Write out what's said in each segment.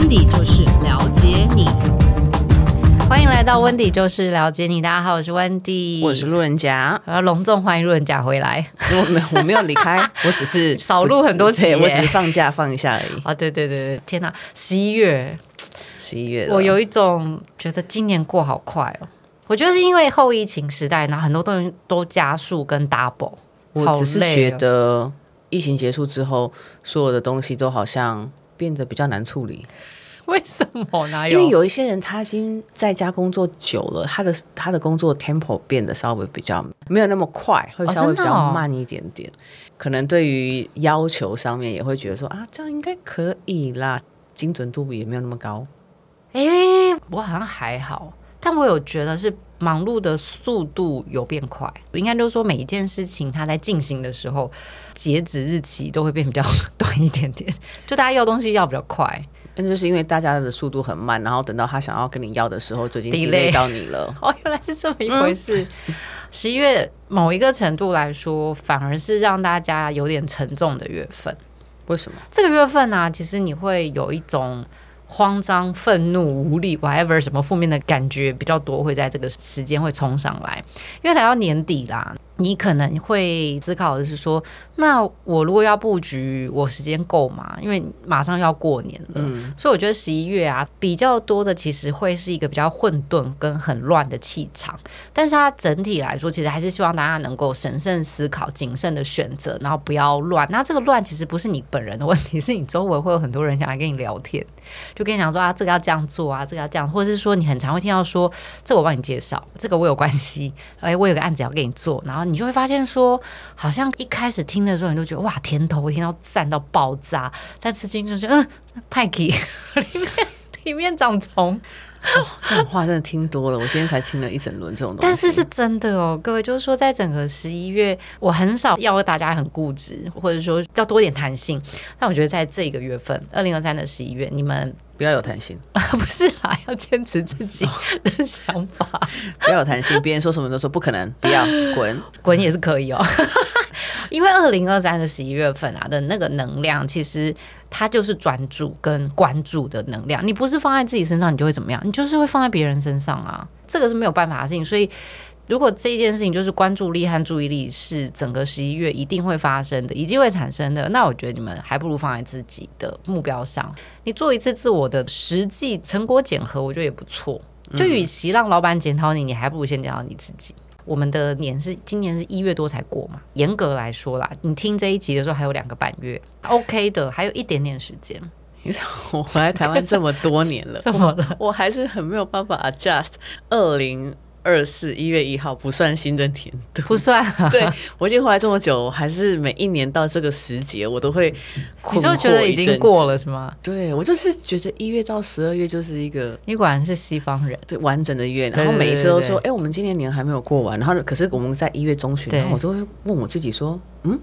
温迪就是了解你，欢迎来到温迪就是了解你。大家好，我是温迪，我是路人甲，我要隆重欢迎路人甲回来。我没有，我没有离开，我只是少录很多集，我只是放假放一下而已。啊，对对对对，天哪，十一月，十一月，我有一种觉得今年过好快哦。我觉得是因为后疫情时代，然后很多东西都加速跟 double。我只是觉得疫情结束之后，所有的东西都好像变得比较难处理。为什么呢？因为有一些人他已经在家工作久了，他的他的工作 tempo 变得稍微比较没有那么快，会稍微比较慢一点点。哦哦、可能对于要求上面也会觉得说啊，这样应该可以啦，精准度也没有那么高。哎，我好像还好，但我有觉得是。忙碌的速度有变快，应该就是说每一件事情它在进行的时候，截止日期都会变比较 短一点点。就大家要东西要比较快，那就是因为大家的速度很慢，然后等到他想要跟你要的时候，就已经 delay 到你了。哦，原来是这么一回事。十一、嗯、月某一个程度来说，反而是让大家有点沉重的月份。为什么？这个月份呢、啊，其实你会有一种。慌张、愤怒、无力，whatever，什么负面的感觉比较多，会在这个时间会冲上来，因为来到年底啦。你可能会思考的是说，那我如果要布局，我时间够吗？因为马上要过年了，嗯、所以我觉得十一月啊，比较多的其实会是一个比较混沌跟很乱的气场。但是它整体来说，其实还是希望大家能够审慎思考、谨慎的选择，然后不要乱。那这个乱其实不是你本人的问题，是你周围会有很多人想来跟你聊天，就跟你讲说啊，这个要这样做啊，这个要这样，或者是说你很常会听到说，这个我帮你介绍，这个我有关系，哎，我有个案子要给你做，然后。你就会发现说，好像一开始听的时候，你都觉得哇，甜头听到赞到爆炸，但吃进去就是嗯，派克 里面里面长虫。哦，这种话真的听多了，我今天才听了一整轮这种东西。但是是真的哦，各位，就是说，在整个十一月，我很少要大家很固执，或者说要多点弹性。但我觉得在这个月份，二零二三的十一月，你们不要有弹性啊，不是啊，要坚持自己的想法，不要有弹性。别人说什么都说不可能，不要 滚滚也是可以哦。因为二零二三的十一月份啊的那个能量，其实。它就是专注跟关注的能量，你不是放在自己身上，你就会怎么样？你就是会放在别人身上啊，这个是没有办法的事情。所以，如果这件事情就是关注力和注意力是整个十一月一定会发生的，一定会产生的，那我觉得你们还不如放在自己的目标上，你做一次自我的实际成果检核，我觉得也不错。就与其让老板检讨你，你还不如先检讨你自己。我们的年是今年是一月多才过嘛，严格来说啦，你听这一集的时候还有两个半月，OK 的，还有一点点时间。你 说我来台湾这么多年了，怎么了？我还是很没有办法 adjust 二零。二四一月一号不算新的年度，不算、啊。对，我已经回来这么久，还是每一年到这个时节，我都会。你就觉得已经过了是吗？对，我就是觉得一月到十二月就是一个，你果然是西方人，对，完整的月。然后每一次都说，哎、欸，我们今年年还没有过完。然后可是我们在一月中旬，然后我都会问我自己说，嗯。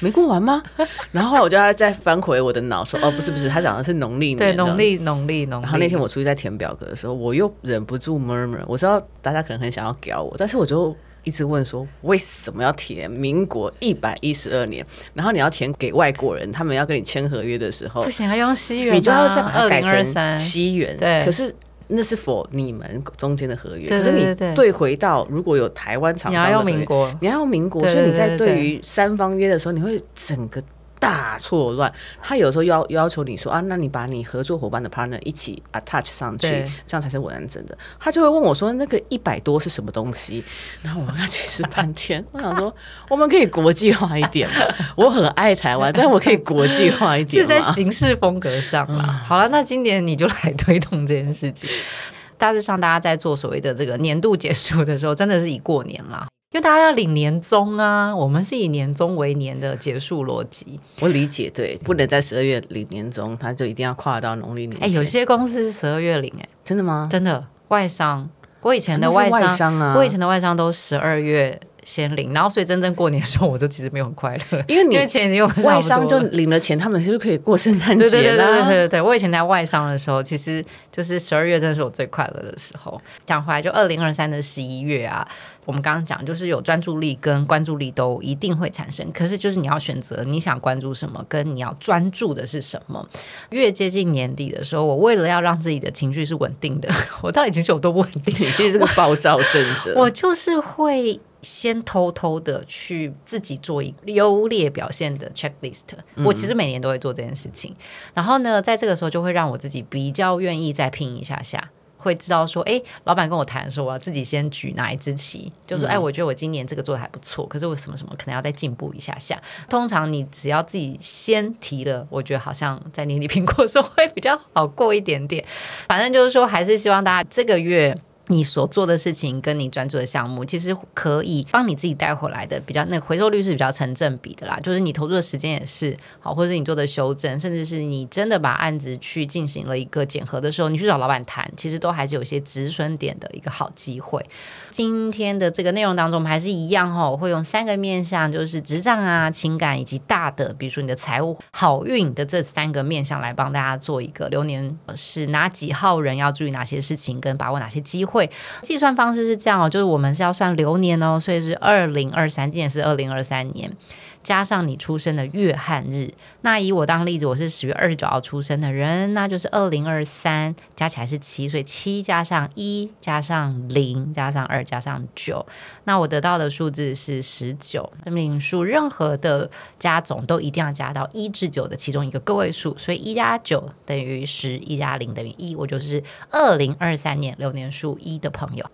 没过完吗？然后我就要再翻回我的脑，说哦，不是不是，他讲的是农历年。对，农历农历农历。然后那天我出去在填表格的时候，我又忍不住 murmur。我知道大家可能很想要屌我，但是我就一直问说，为什么要填民国一百一十二年？然后你要填给外国人，他们要跟你签合约的时候，不行，要用西元，你就要再把它改成西元。对，可是。那是否你们中间的合约？可是你对回到如果有台湾厂商，你要用民国，你要用民国，所以你在对于三方约的时候，你会整个。大错乱，他有时候要要求你说啊，那你把你合作伙伴的 partner 一起 attach 上去，这样才是完整的。他就会问我说，那个一百多是什么东西？然后我跟他解释半天，我想说，我们可以国际化一点嘛。我很爱台湾，但我可以国际化一点，是在形式风格上啦。嗯、好了，那今年你就来推动这件事情。大致上，大家在做所谓的这个年度结束的时候，真的是以过年啦。因为大家要领年终啊，我们是以年终为年的结束逻辑。我理解，对，不能在十二月领年终，他就一定要跨到农历年。哎，有些公司是十二月领，哎，真的吗？真的，外商，我以前的外商，外商啊，我以前的外商都十二月先领，然后所以真正过年的时候，我都其实没有很快乐，因为你因为钱已经用外商就领了钱，他们就可以过圣诞节了。对对对对对对对，我以前在外商的时候，其实就是十二月，真的是我最快乐的时候。讲回来，就二零二三的十一月啊。我们刚刚讲，就是有专注力跟关注力都一定会产生，可是就是你要选择你想关注什么，跟你要专注的是什么。越接近年底的时候，我为了要让自己的情绪是稳定的，我到底情绪有多不稳定？你其实是个暴躁症者。我就是会先偷偷的去自己做一个优劣表现的 checklist。我其实每年都会做这件事情，然后呢，在这个时候就会让我自己比较愿意再拼一下下。会知道说，哎，老板跟我谈的时候，我要自己先举哪一支旗，就说，哎，我觉得我今年这个做的还不错，可是我什么什么可能要再进步一下下。通常你只要自己先提了，我觉得好像在年底评估的时候会比较好过一点点。反正就是说，还是希望大家这个月。你所做的事情跟你专注的项目，其实可以帮你自己带回来的比较，那回收率是比较成正比的啦。就是你投入的时间也是好，或者是你做的修正，甚至是你真的把案子去进行了一个检核的时候，你去找老板谈，其实都还是有些止损点的一个好机会。今天的这个内容当中，我们还是一样哈，我会用三个面向，就是职场啊、情感以及大的，比如说你的财务好运的这三个面向来帮大家做一个流年是哪几号人要注意哪些事情，跟把握哪些机会。会计算方式是这样哦，就是我们是要算流年哦，所以是二零二三，今年是二零二三年，加上你出生的月和日。那以我当例子，我是十月二十九号出生的人，那就是二零二三加起来是七，所以七加上一加上零加上二加上九，那我得到的数字是十九。生命数任何的加总都一定要加到一至九的其中一个个位数，所以一加九等于十，一加零等于一，我就是二零二三年流年数一的朋友。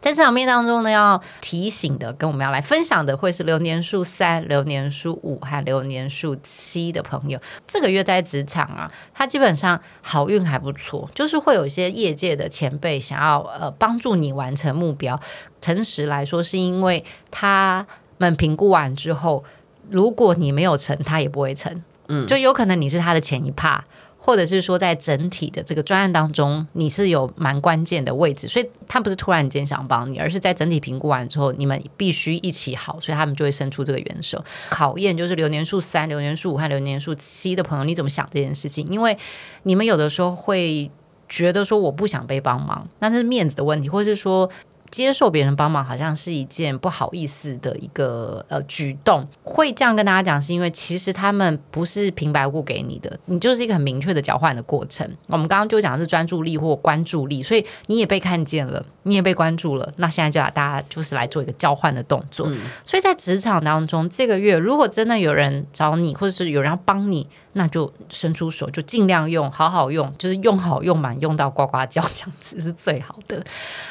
在这场面当中呢，要提醒的，跟我们要来分享的，会是流年数三、流年数五和流年数七的朋友。这个月在职场啊，他基本上好运还不错，就是会有一些业界的前辈想要呃帮助你完成目标。诚实来说，是因为他们评估完之后，如果你没有成，他也不会成。嗯，就有可能你是他的前一趴。或者是说，在整体的这个专案当中，你是有蛮关键的位置，所以他不是突然间想帮你，而是在整体评估完之后，你们必须一起好，所以他们就会伸出这个援手。考验就是流年数三、流年数五和流年数七的朋友，你怎么想这件事情？因为你们有的时候会觉得说，我不想被帮忙，那是面子的问题，或者是说。接受别人帮忙好像是一件不好意思的一个呃举动，会这样跟大家讲，是因为其实他们不是平白无故给你的，你就是一个很明确的交换的过程。我们刚刚就讲的是专注力或关注力，所以你也被看见了，你也被关注了。那现在就要大家就是来做一个交换的动作。所以在职场当中，这个月如果真的有人找你，或者是有人要帮你。那就伸出手，就尽量用，好好用，就是用好用满，用到呱呱叫，这样子是最好的。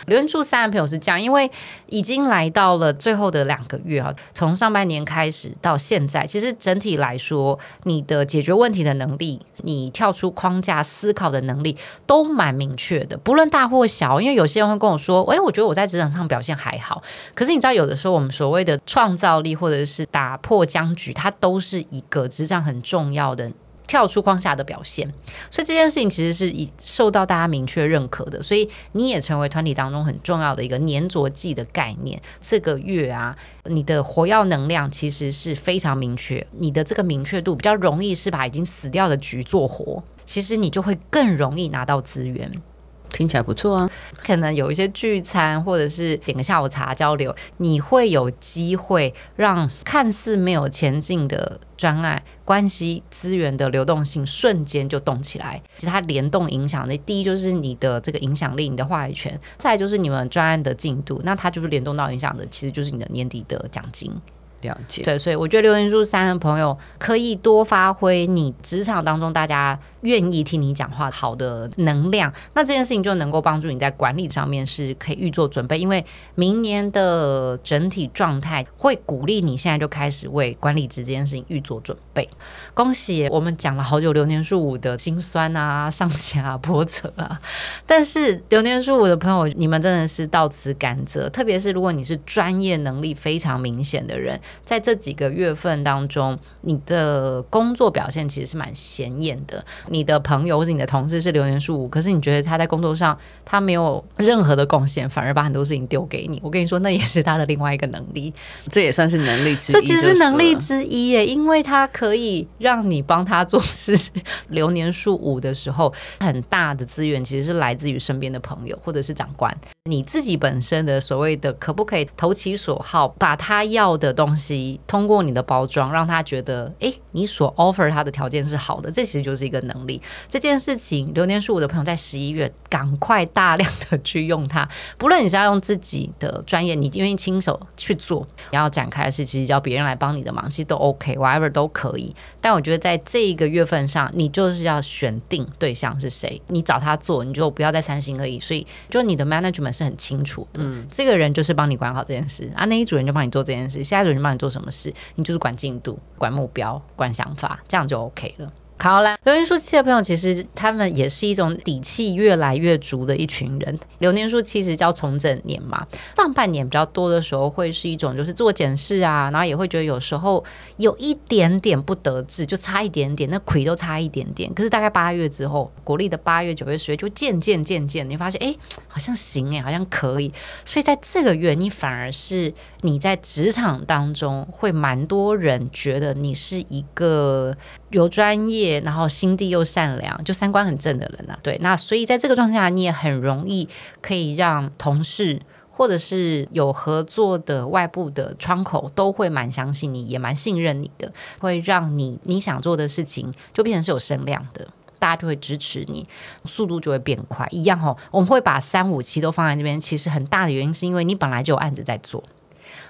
留言处三的朋友是这样，因为已经来到了最后的两个月啊，从上半年开始到现在，其实整体来说，你的解决问题的能力，你跳出框架思考的能力都蛮明确的，不论大或小。因为有些人会跟我说，哎，我觉得我在职场上表现还好，可是你知道，有的时候我们所谓的创造力或者是打破僵局，它都是一个职场很重要的。跳出框架的表现，所以这件事情其实是以受到大家明确认可的，所以你也成为团体当中很重要的一个粘着剂的概念。这个月啊，你的活药能量其实是非常明确，你的这个明确度比较容易是把已经死掉的局做活，其实你就会更容易拿到资源。听起来不错啊，可能有一些聚餐或者是点个下午茶交流，你会有机会让看似没有前进的专案关系资源的流动性瞬间就动起来。其实它联动影响的第一就是你的这个影响力、你的话语权，再就是你们专案的进度，那它就是联动到影响的，其实就是你的年底的奖金。了解。对，所以我觉得留言数三的朋友可以多发挥你职场当中大家愿意听你讲话好的能量，那这件事情就能够帮助你在管理上面是可以预做准备，因为明年的整体状态会鼓励你现在就开始为管理职这件事情预做准。恭喜我们讲了好久流年数五的辛酸啊、上下啊、波折啊，但是流年数五的朋友，你们真的是到此甘蔗，特别是如果你是专业能力非常明显的人。在这几个月份当中，你的工作表现其实是蛮显眼的。你的朋友或者你的同事是流年数五，可是你觉得他在工作上他没有任何的贡献，反而把很多事情丢给你。我跟你说，那也是他的另外一个能力，这也算是能力之一。这其实是能力之一耶，因为他可可以让你帮他做事。流年数五的时候，很大的资源其实是来自于身边的朋友或者是长官。你自己本身的所谓的可不可以投其所好，把他要的东西通过你的包装，让他觉得，哎，你所 offer 他的条件是好的，这其实就是一个能力。这件事情，流年数我的朋友在十一月赶快大量的去用它，不论你是要用自己的专业，你愿意亲手去做，你要展开的是其实叫别人来帮你的忙，其实都 OK，whatever 都可以。但我觉得在这一个月份上，你就是要选定对象是谁，你找他做，你就不要再三心二意。所以，就你的 management。是很清楚的，嗯，这个人就是帮你管好这件事啊，那一组人就帮你做这件事，下一组人帮你做什么事，你就是管进度、管目标、管想法，这样就 OK 了。好了，流年数七的朋友，其实他们也是一种底气越来越足的一群人。流年数其实叫重整年嘛，上半年比较多的时候会是一种就是做检视啊，然后也会觉得有时候有一点点不得志，就差一点点，那亏都差一点点。可是大概八月之后，国历的八月、九月、十月就渐渐渐渐，你发现哎，好像行哎，好像可以。所以在这个月，你反而是你在职场当中会蛮多人觉得你是一个有专业，然后心地又善良，就三观很正的人啊。对，那所以在这个状态下，你也很容易可以让同事或者是有合作的外部的窗口都会蛮相信你，也蛮信任你的，会让你你想做的事情就变成是有声量的，大家就会支持你，速度就会变快。一样哦，我们会把三五七都放在这边，其实很大的原因是因为你本来就有案子在做。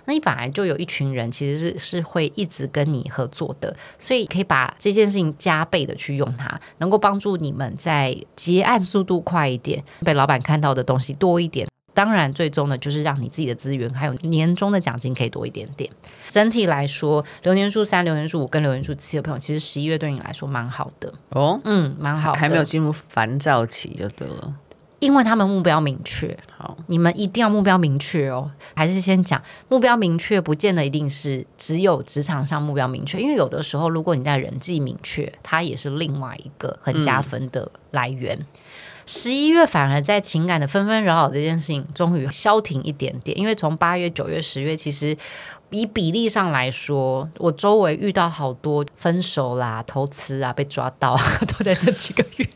那你本来就有一群人，其实是是会一直跟你合作的，所以可以把这件事情加倍的去用它，能够帮助你们在结案速度快一点，被老板看到的东西多一点。当然，最终呢，就是让你自己的资源还有年终的奖金可以多一点点。整体来说，流年数三、流年数五跟流年数七的朋友，其实十一月对你来说蛮好的哦，嗯，蛮好的，还没有进入烦躁期就对了。因为他们目标明确，好，你们一定要目标明确哦。还是先讲目标明确，不见得一定是只有职场上目标明确，因为有的时候，如果你在人际明确，它也是另外一个很加分的来源。十一、嗯、月反而在情感的纷纷扰扰这件事情，终于消停一点点。因为从八月、九月、十月，其实以比例上来说，我周围遇到好多分手啦、偷吃啊、被抓到啊，都在这几个月。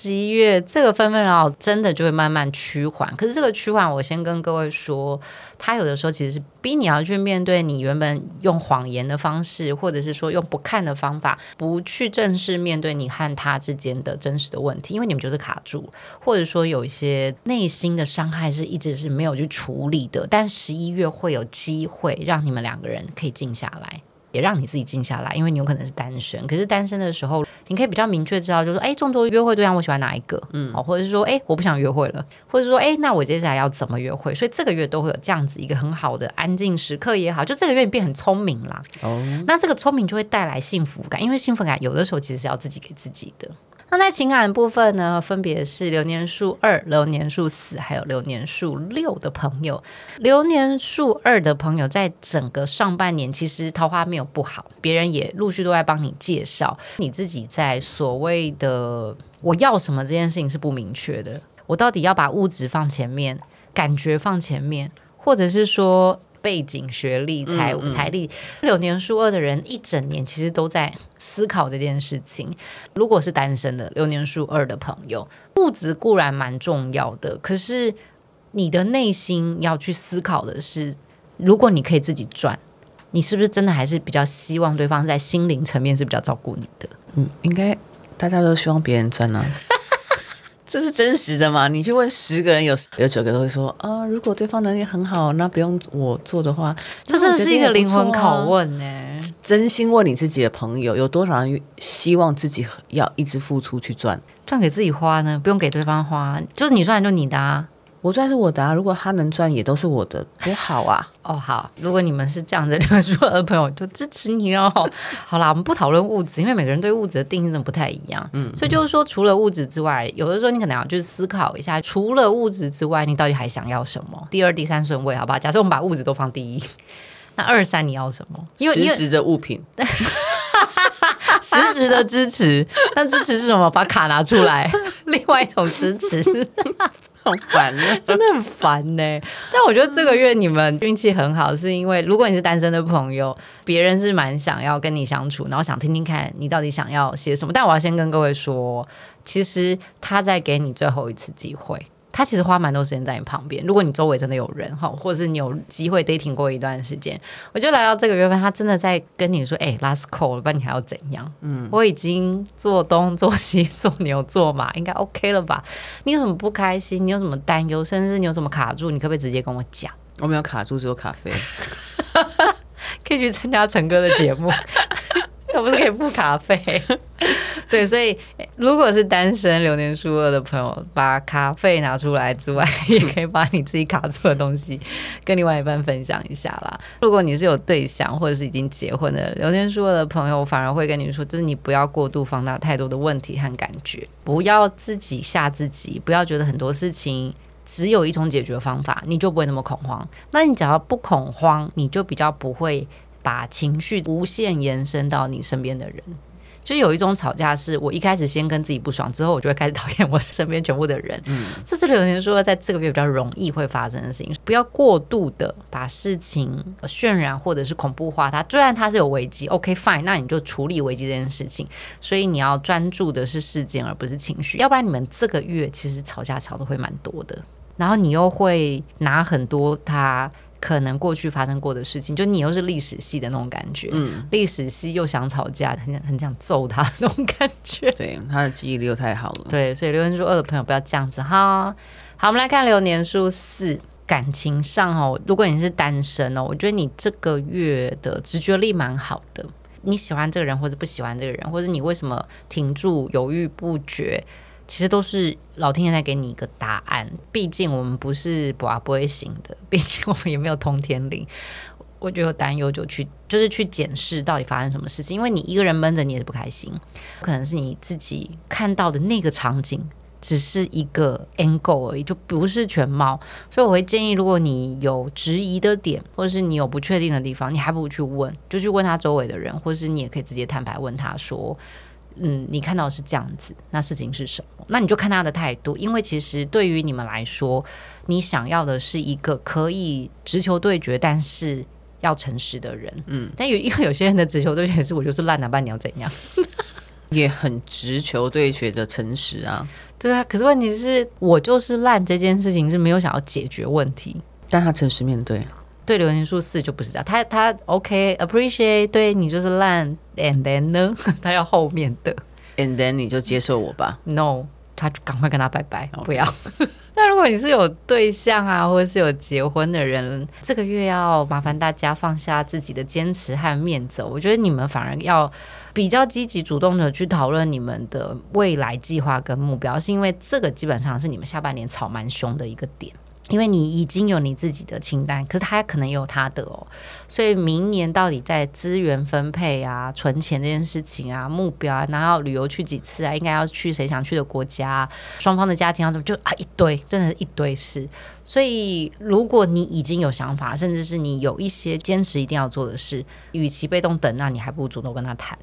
十一月这个纷纷扰扰真的就会慢慢趋缓，可是这个趋缓，我先跟各位说，他有的时候其实是逼你要去面对你原本用谎言的方式，或者是说用不看的方法，不去正式面对你和他之间的真实的问题，因为你们就是卡住，或者说有一些内心的伤害是一直是没有去处理的，但十一月会有机会让你们两个人可以静下来。也让你自己静下来，因为你有可能是单身。可是单身的时候，你可以比较明确知道，就是说，哎，众多约会对象，我喜欢哪一个？嗯，或者是说，哎，我不想约会了，或者是说，哎，那我接下来要怎么约会？所以这个月都会有这样子一个很好的安静时刻也好，就这个月你变很聪明啦。哦，那这个聪明就会带来幸福感，因为幸福感有的时候其实是要自己给自己的。那在情感部分呢，分别是流年数二、流年数四，还有流年数六的朋友。流年数二的朋友，在整个上半年其实桃花没有不好，别人也陆续都在帮你介绍。你自己在所谓的我要什么这件事情是不明确的，我到底要把物质放前面，感觉放前面，或者是说。背景、学历、财务、财力，六年数二的人一整年其实都在思考这件事情。如果是单身的六年数二的朋友，物质固然蛮重要的，可是你的内心要去思考的是，如果你可以自己赚，你是不是真的还是比较希望对方在心灵层面是比较照顾你的？嗯，应该大家都希望别人赚呢、啊。这是真实的吗？你去问十个人，有有九个都会说啊，如果对方能力很好，那不用我做的话，这真的是一个灵魂拷问呢。真心问你自己的朋友，有多少人希望自己要一直付出去赚，赚给自己花呢？不用给对方花，就是你赚就你的啊。我赚是我的啊，如果他能赚也都是我的，多好啊！哦，好，如果你们是这样子流年数二的朋友，就支持你哦。好啦，我们不讨论物质，因为每个人对物质的定义真的不太一样。嗯，所以就是说，除了物质之外，有的时候你可能要就是思考一下，除了物质之外，你到底还想要什么？第二、第三顺位，好不好？假设我们把物质都放第一，那二三你要什么？因为实质的物品，实质的支持。那支持是什么？把卡拿出来。另外一种支持。好烦啊，真的很烦呢、但我觉得这个月你们运气很好，是因为如果你是单身的朋友，别人是蛮想要跟你相处，然后想听听看你到底想要些什么。但我要先跟各位说，其实他在给你最后一次机会。他其实花蛮多时间在你旁边。如果你周围真的有人哈，或者是你有机会 dating 过一段时间，我就来到这个月份，他真的在跟你说：“哎、欸，last call 了，不然你还要怎样？”嗯，我已经做东做西做牛做马，应该 OK 了吧？你有什么不开心？你有什么担忧？甚至是你有什么卡住？你可不可以直接跟我讲？我没有卡住，只有咖啡。可以去参加陈哥的节目。他不是可以付卡费？对，所以如果是单身流年数二的朋友，把卡费拿出来之外，也可以把你自己卡住的东西跟另外一半分享一下啦。如果你是有对象或者是已经结婚的流年数二的朋友，反而会跟你说，就是你不要过度放大太多的问题和感觉，不要自己吓自己，不要觉得很多事情只有一种解决方法，你就不会那么恐慌。那你只要不恐慌，你就比较不会。把情绪无限延伸到你身边的人，就有一种吵架是我一开始先跟自己不爽，之后我就会开始讨厌我身边全部的人。嗯，这是柳岩说在这个月比较容易会发生的事情，不要过度的把事情渲染或者是恐怖化它。虽然它是有危机，OK fine，那你就处理危机这件事情。所以你要专注的是事件而不是情绪，要不然你们这个月其实吵架吵的会蛮多的，然后你又会拿很多他。可能过去发生过的事情，就你又是历史系的那种感觉，嗯，历史系又想吵架，很想很想揍他那种感觉。对，他的记忆力又太好了。对，所以留言数二的朋友不要这样子哈。好，我们来看流年数四，感情上哦，如果你是单身哦，我觉得你这个月的直觉力蛮好的。你喜欢这个人或者不喜欢这个人，或者你为什么停住犹豫不决？其实都是老天爷在给你一个答案，毕竟我们不是不啊不会行的，毕竟我们也没有通天灵。我觉得有担忧就去，就是去检视到底发生什么事情。因为你一个人闷着，你也是不开心。可能是你自己看到的那个场景只是一个 angle 而已，就不是全貌。所以我会建议，如果你有质疑的点，或者是你有不确定的地方，你还不如去问，就去问他周围的人，或者是你也可以直接坦白问他说。嗯，你看到是这样子，那事情是什么？那你就看他的态度，因为其实对于你们来说，你想要的是一个可以直球对决，但是要诚实的人。嗯，但有因为有些人的直球对决是我就是烂男伴，你要怎样？也很直球对决的诚实啊。对啊，可是问题是我就是烂这件事情是没有想要解决问题，但他诚实面对。对流年数四就不是这样，他他 OK appreciate，对你就是烂，and then 呢，他要后面的，and then 你就接受我吧。No，他就赶快跟他拜拜.不要。那如果你是有对象啊，或者是有结婚的人，这个月要麻烦大家放下自己的坚持和面子。我觉得你们反而要比较积极主动的去讨论你们的未来计划跟目标，是因为这个基本上是你们下半年吵蛮凶的一个点。因为你已经有你自己的清单，可是他可能也有他的哦，所以明年到底在资源分配啊、存钱这件事情啊、目标啊，然后旅游去几次啊，应该要去谁想去的国家，双方的家庭要怎么，就啊一堆，真的是一堆事。所以如果你已经有想法，甚至是你有一些坚持一定要做的事，与其被动等，那你还不如主动跟他谈，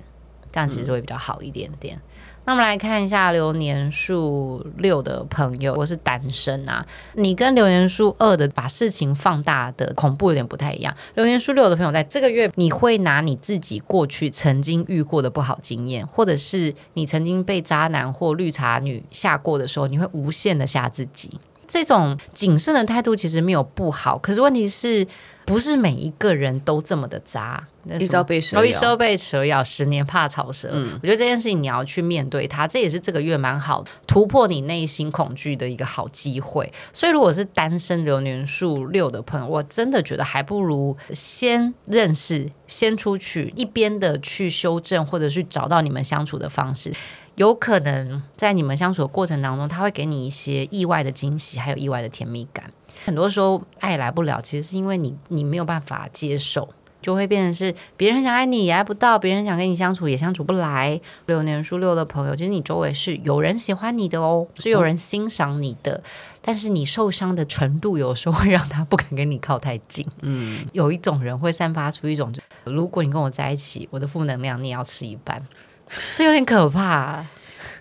这样其实会比较好一点点。嗯那我们来看一下流年数六的朋友，我是单身啊。你跟流年数二的把事情放大的恐怖有点不太一样。流年数六的朋友，在这个月你会拿你自己过去曾经遇过的不好经验，或者是你曾经被渣男或绿茶女吓过的时候，你会无限的吓自己。这种谨慎的态度其实没有不好，可是问题是。不是每一个人都这么的渣，一朝被蛇咬，一朝被蛇咬，十年怕草蛇。嗯，我觉得这件事情你要去面对它，这也是这个月蛮好突破你内心恐惧的一个好机会。所以，如果是单身流年数六的朋友，我真的觉得还不如先认识，先出去，一边的去修正，或者去找到你们相处的方式。有可能在你们相处的过程当中，他会给你一些意外的惊喜，还有意外的甜蜜感。很多时候爱来不了，其实是因为你你没有办法接受，就会变成是别人想爱你也爱不到，别人想跟你相处也相处不来。六年数六的朋友，其实你周围是有人喜欢你的哦，是有人欣赏你的，但是你受伤的程度有时候会让他不敢跟你靠太近。嗯，有一种人会散发出一种，如果你跟我在一起，我的负能量你也要吃一半，这有点可怕。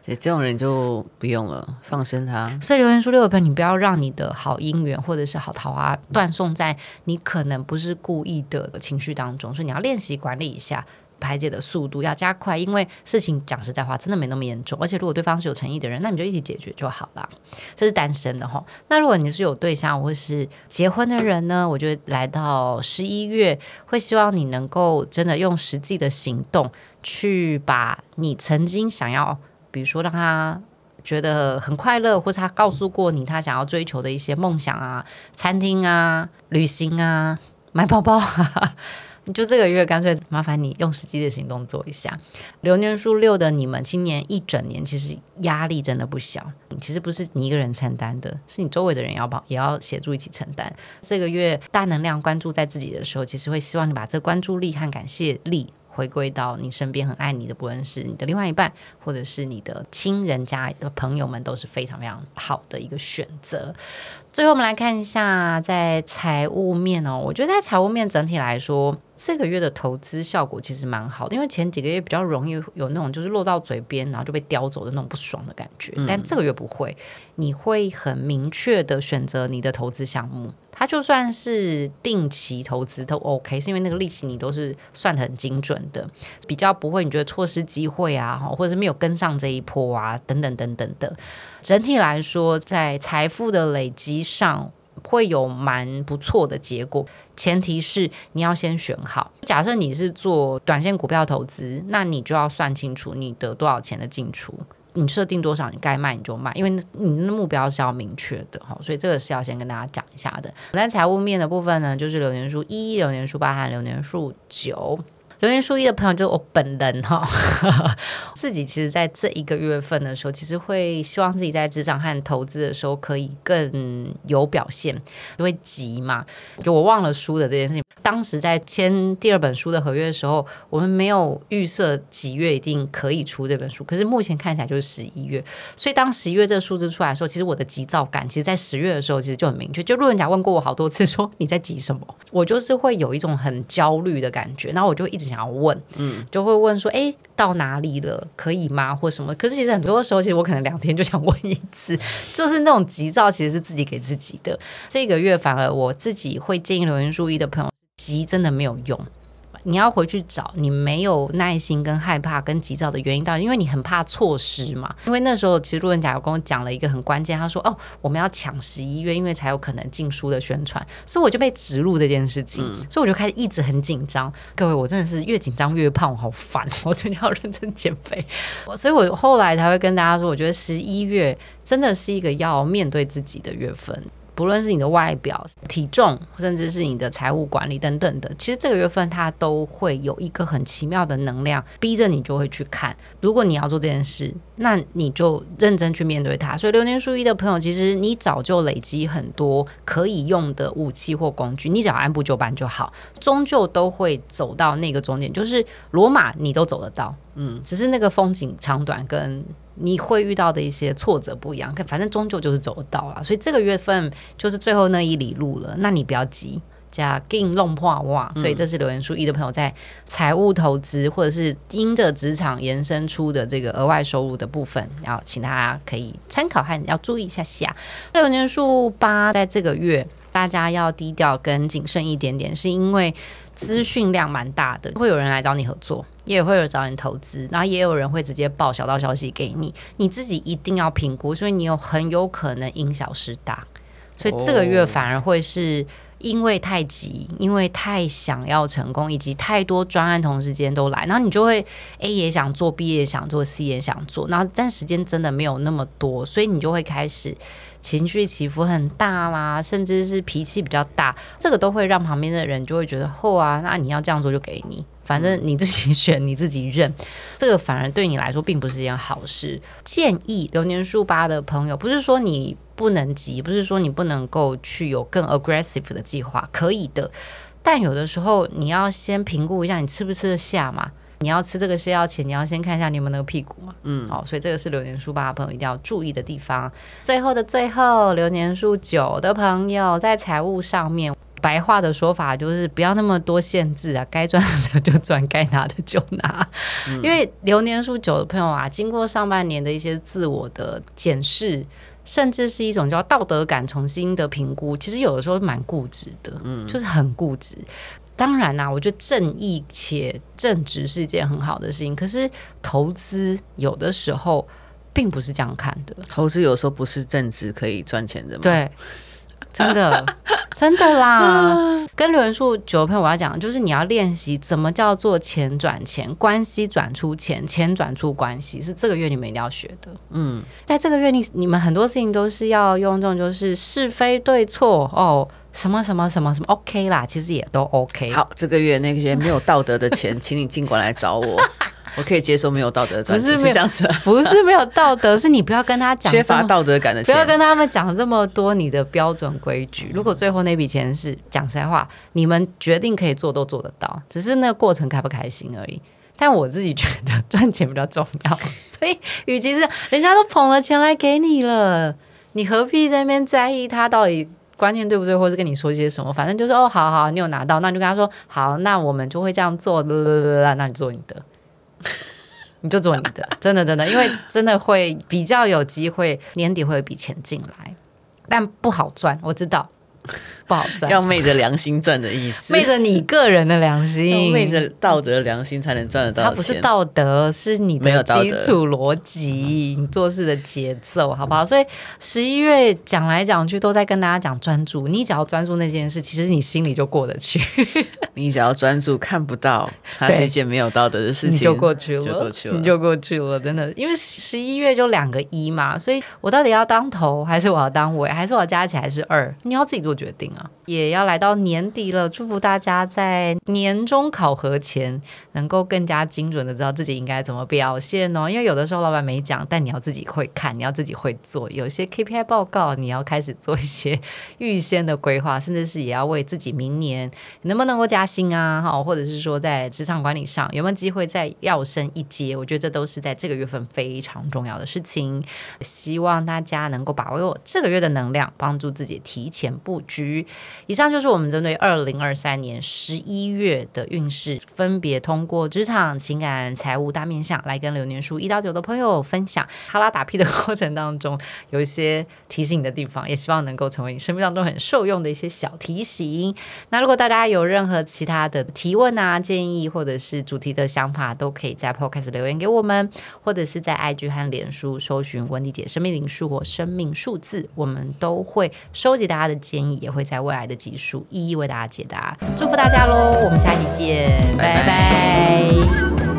这种人就不用了，放生他。所以留言书六的朋友，你不要让你的好姻缘或者是好桃花断送在你可能不是故意的情绪当中，所以你要练习管理一下排解的速度，要加快。因为事情讲实在话，真的没那么严重。而且如果对方是有诚意的人，那你就一起解决就好了。这是单身的哈。那如果你是有对象或是结婚的人呢？我觉得来到十一月，会希望你能够真的用实际的行动去把你曾经想要。比如说，让他觉得很快乐，或者他告诉过你他想要追求的一些梦想啊，餐厅啊、旅行啊、买包包啊，你就这个月干脆麻烦你用实际的行动做一下。流年数六的你们，今年一整年其实压力真的不小，其实不是你一个人承担的，是你周围的人要帮，也要协助一起承担。这个月大能量关注在自己的时候，其实会希望你把这关注力和感谢力。回归到你身边很爱你的，不论是你的另外一半，或者是你的亲人家的朋友们，都是非常非常好的一个选择。最后，我们来看一下在财务面哦，我觉得在财务面整体来说，这个月的投资效果其实蛮好的，因为前几个月比较容易有那种就是落到嘴边，然后就被叼走的那种不爽的感觉，嗯、但这个月不会，你会很明确的选择你的投资项目。它就算是定期投资都 OK，是因为那个利息你都是算得很精准的，比较不会你觉得错失机会啊，或者是没有跟上这一波啊，等等等等的。整体来说，在财富的累积上会有蛮不错的结果，前提是你要先选好。假设你是做短线股票投资，那你就要算清楚你得多少钱的进出。你设定多少，你该卖你就卖，因为你的目标是要明确的哈，所以这个是要先跟大家讲一下的。在财务面的部分呢，就是流年数一、流年数八和流年数九。留言书一的朋友就是我本人哈，自己其实在这一个月份的时候，其实会希望自己在职场和投资的时候可以更有表现，就会急嘛。就我忘了书的这件事情，当时在签第二本书的合约的时候，我们没有预设几月一定可以出这本书，可是目前看起来就是十一月。所以当十一月这个数字出来的时候，其实我的急躁感，其实在十月的时候其实就很明确。就路人甲问过我好多次，说你在急什么？我就是会有一种很焦虑的感觉，那我就一直想。想要问，嗯，就会问说，哎，到哪里了？可以吗？或什么？可是其实很多时候，其实我可能两天就想问一次，就是那种急躁，其实是自己给自己的。这个月反而我自己会建议留言注意的朋友，急真的没有用。你要回去找你没有耐心、跟害怕、跟急躁的原因到底，因为你很怕错失嘛。因为那时候其实路人甲有跟我讲了一个很关键，他说：“哦，我们要抢十一月，因为才有可能进书的宣传。”所以我就被植入这件事情，嗯、所以我就开始一直很紧张。各位，我真的是越紧张越胖，我好烦，我真的要认真减肥。所以我后来才会跟大家说，我觉得十一月真的是一个要面对自己的月份。不论是你的外表、体重，甚至是你的财务管理等等的，其实这个月份它都会有一个很奇妙的能量，逼着你就会去看。如果你要做这件事，那你就认真去面对它。所以流年数一的朋友，其实你早就累积很多可以用的武器或工具，你只要按部就班就好，终究都会走到那个终点。就是罗马，你都走得到，嗯，只是那个风景长短跟。你会遇到的一些挫折不一样，可反正终究就是走得到了。所以这个月份就是最后那一里路了，那你不要急，加紧弄破哇。所以这是留言数一的朋友在财务投资或者是因着职场延伸出的这个额外收入的部分，然后请大家可以参考和要注意一下下。留言数八在这个月大家要低调跟谨慎一点点，是因为。资讯量蛮大的，会有人来找你合作，也会有找你投资，然后也有人会直接报小道消息给你，你自己一定要评估，所以你有很有可能因小失大，所以这个月反而会是因为太急，因为太想要成功，以及太多专案同时间都来，然后你就会 A 也想做，B 也想做，C 也想做，然后但时间真的没有那么多，所以你就会开始。情绪起伏很大啦，甚至是脾气比较大，这个都会让旁边的人就会觉得，后啊，那你要这样做就给你，反正你自己 选，你自己认，这个反而对你来说并不是一件好事。建议流年数八的朋友，不是说你不能急，不是说你不能够去有更 aggressive 的计划，可以的。但有的时候你要先评估一下你吃不吃得下嘛。你要吃这个泻药前，你要先看一下你有没有那个屁股嘛。嗯，好，所以这个是流年数八的朋友一定要注意的地方。最后的最后，流年数九的朋友在财务上面，白话的说法就是不要那么多限制啊，该赚的就赚，该拿的就拿。嗯，因为流年数九的朋友啊，经过上半年的一些自我的检视，甚至是一种叫道德感重新的评估，其实有的时候蛮固执的，嗯，就是很固执。当然啦、啊，我觉得正义且正直是一件很好的事情。可是投资有的时候并不是这样看的，投资有时候不是正直可以赚钱的吗？对，真的 真的啦。跟流年数九的朋友我要讲，就是你要练习怎么叫做钱转钱，关系转出钱，钱转出关系，是这个月你们一定要学的。嗯，在这个月你你们很多事情都是要用这种就是是非对错哦。什么什么什么什么 OK 啦，其实也都 OK。好，这个月那些没有道德的钱，请你尽管来找我，我可以接受没有道德的赚钱。不是这样子，不是没有道德，是你不要跟他讲缺乏道德感的钱，不要跟他们讲这么多你的标准规矩。如果最后那笔钱是讲实在话，你们决定可以做都做得到，只是那个过程开不开心而已。但我自己觉得赚钱比较重要，所以与其是人家都捧了钱来给你了，你何必在那边在意他到底？观念对不对，或是跟你说些什么，反正就是哦，好好，你有拿到，那你就跟他说好，那我们就会这样做，那你做你的，你就做你的，真的真的，因为真的会比较有机会年底会有笔钱进来，但不好赚，我知道。不好赚，要昧着良心赚的意思，昧着你个人的良心，昧着道德良心才能赚得到钱。它不是道德，是你的基础逻辑，你做事的节奏，好不好？所以十一月讲来讲去都在跟大家讲专注，你只要专注那件事，其实你心里就过得去。你只要专注看不到，它是一件没有道德的事情，你就过去了，就过去了，你就过去了，真的。因为十一月就两个一嘛，所以我到底要当头，还是我要当尾，还是我要加起来是二？你要自己做决定啊。也要来到年底了，祝福大家在年终考核前能够更加精准的知道自己应该怎么表现哦。因为有的时候老板没讲，但你要自己会看，你要自己会做。有些 KPI 报告，你要开始做一些预先的规划，甚至是也要为自己明年能不能够加薪啊，哈，或者是说在职场管理上有没有机会再跃升一阶。我觉得这都是在这个月份非常重要的事情。希望大家能够把握这个月的能量，帮助自己提前布局。以上就是我们针对二零二三年十一月的运势，分别通过职场、情感、财务大面向来跟流年书一到九的朋友分享。哈拉打屁的过程当中，有一些提醒的地方，也希望能够成为你生命当中很受用的一些小提醒。那如果大家有任何其他的提问啊、建议或者是主题的想法，都可以在 Podcast 留言给我们，或者是在 IG 和脸书搜寻温迪姐生命灵数或生命数字，我们都会收集大家的建议，也会在未来的集数一一为大家解答，祝福大家喽！我们下期见，拜拜。拜拜。 안.